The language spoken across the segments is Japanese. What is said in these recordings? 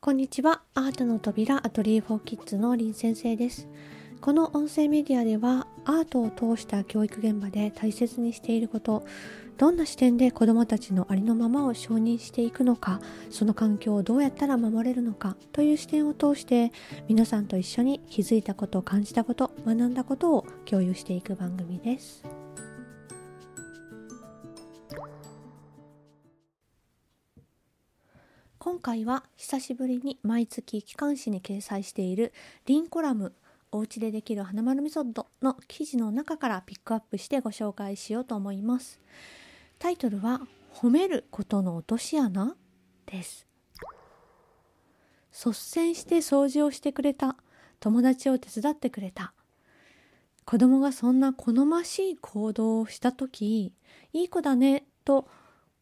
こんにちは。アートの扉アトリエフォーキッズの林先生です。この音声メディアではアートを通した教育現場で大切にしていること、どんな視点で子どもたちのありのままを承認していくのか、その環境をどうやったら守れるのかという視点を通して皆さんと一緒に気づいたこと、感じたこと、学んだことを共有していく番組です。今回は久しぶりに毎月機関誌に掲載しているリンコラムおうちでできる花丸メソッドの記事の中からピックアップしてご紹介しようと思います。タイトルは褒めることの落とし穴？です。率先して掃除をしてくれた友達を手伝ってくれた。子供がそんな好ましい行動をした時いい子だねと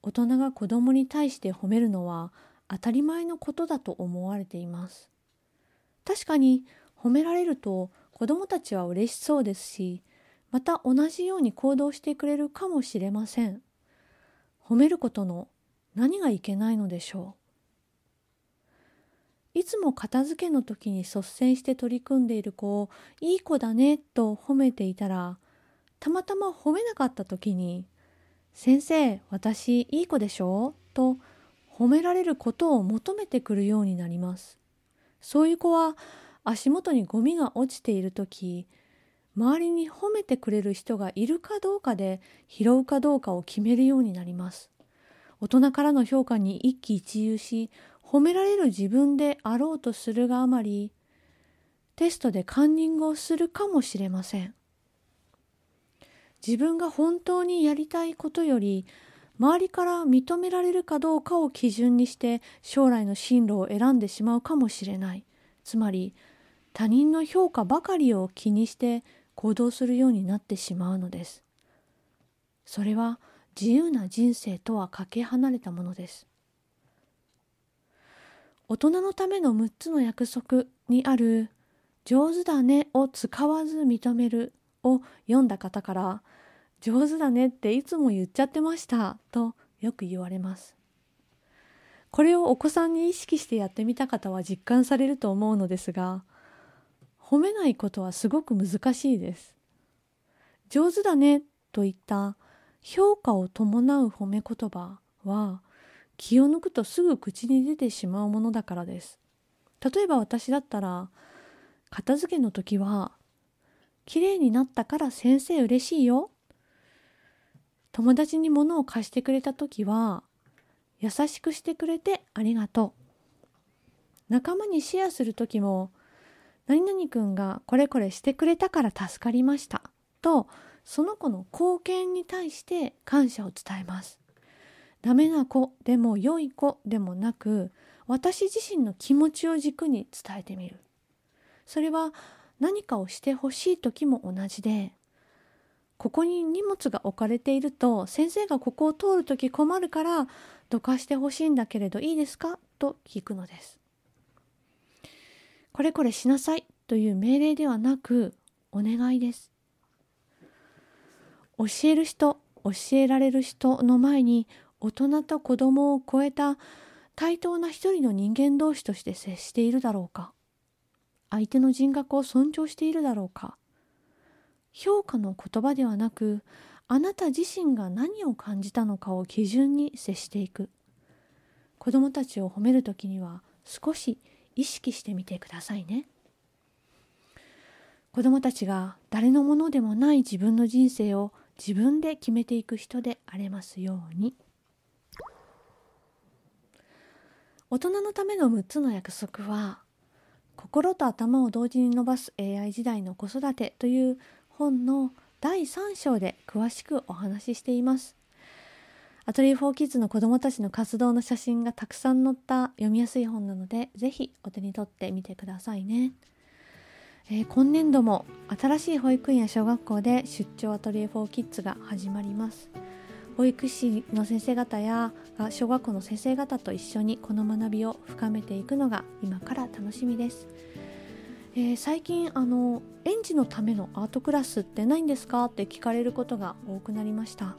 大人が子供に対して褒めるのは当たり前のことだと思われています。確かに褒められると子どもたちは嬉しそうですしまた同じように行動してくれるかもしれません。褒めることの何がいけないのでしょう。いつも片付けの時に率先して取り組んでいる子をいい子だねと褒めていたらたまたま褒めなかった時に先生私いい子でしょ？と褒められることを求めてくるようになります。そういう子は足元にゴミが落ちている時周りに褒めてくれる人がいるかどうかで拾うかどうかを決めるようになります。大人からの評価に一喜一憂し褒められる自分であろうとするがあまりテストでカンニングをするかもしれません。自分が本当にやりたいことより周りから認められるかどうかを基準にして将来の進路を選んでしまうかもしれない。つまり他人の評価ばかりを気にして行動するようになってしまうのです。それは自由な人生とはかけ離れたものです。大人のための6つの約束にある上手だねを使わず認めるを読んだ方から上手だねっていつも言っちゃってました。とよく言われます。これをお子さんに意識してやってみた方は実感されると思うのですが褒めないことはすごく難しいです。上手だねといった評価を伴う褒め言葉は気を抜くとすぐ口に出てしまうものだからです。例えば私だったら片付けの時は綺麗になったから先生嬉しいよ。友達に物を貸してくれた時は優しくしてくれてありがとう。仲間にシェアする時も何々くんがこれこれしてくれたから助かりました。とその子の貢献に対して感謝を伝えます。ダメな子でも良い子でもなく私自身の気持ちを軸に伝えてみる。それは何かをしてほしい時も同じでここに荷物が置かれていると先生がここを通る時困るからどかしてほしいんだけれどいいですか？と聞くのです。これこれしなさいという命令ではなくお願いです。教える人教えられる人の前に大人と子供を超えた対等な一人の人間同士として接しているだろうか？相手の人格を尊重しているだろうか？評価の言葉ではなくあなた自身が何を感じたのかを基準に接していく。子どもたちを褒める時には少し意識してみてくださいね。子どもたちが誰のものでもない自分の人生を自分で決めていく人であれますように。大人のための6つの約束は心と頭を同時に伸ばす AI 時代の子育てという本の第3章で詳しくお話ししています。アトリエ4キッズの子どもたちの活動の写真がたくさん載った読みやすい本なので、ぜひお手に取ってみてくださいね。えー、今年度も新しい保育園や小学校で出張アトリエ4キッズが始まります。保育士の先生方や小学校の先生方と一緒にこの学びを深めていくのが今から楽しみです。えー、最近あの園児のためのアートクラスってないんですかって聞かれることが多くなりました。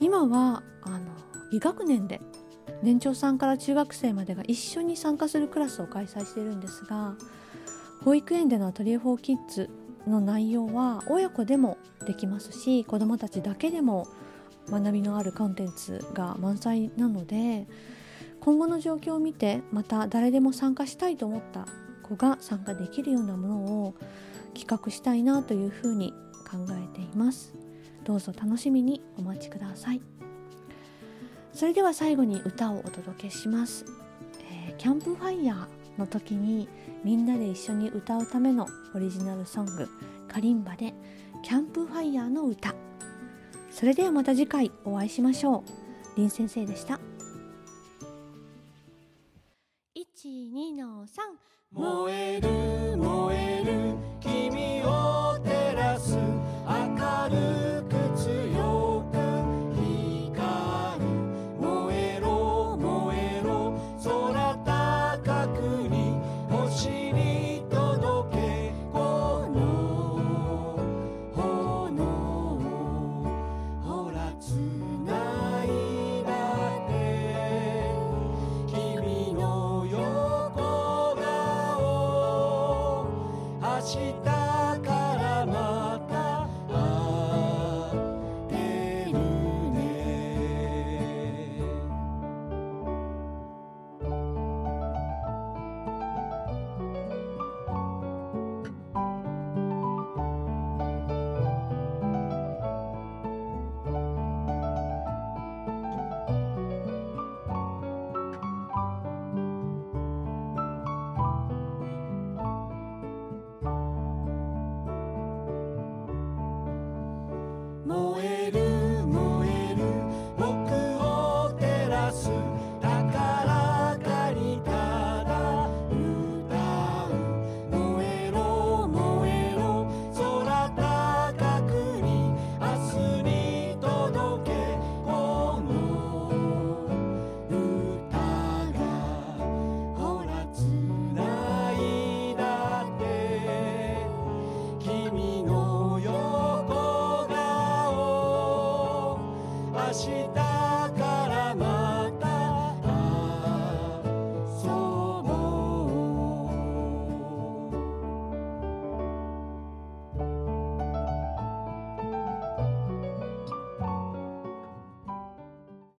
今はあの2学年で年長さんから中学生までが一緒に参加するクラスを開催しているんですが保育園でのアトリエ4キッズの内容は親子でもできますし子どもたちだけでも学びのあるコンテンツが満載なので今後の状況を見てまた誰でも参加したいと思った子が参加できるようなものを企画したいなというふうに考えています。どうぞ楽しみにお待ちください。それでは最後に歌をお届けします、えー、キャンプファイヤーの時にみんなで一緒に歌うためのオリジナルソングカリンバでキャンプファイヤーの歌。それではまた次回お会いしましょう。林先生でした。3燃える燃える。te.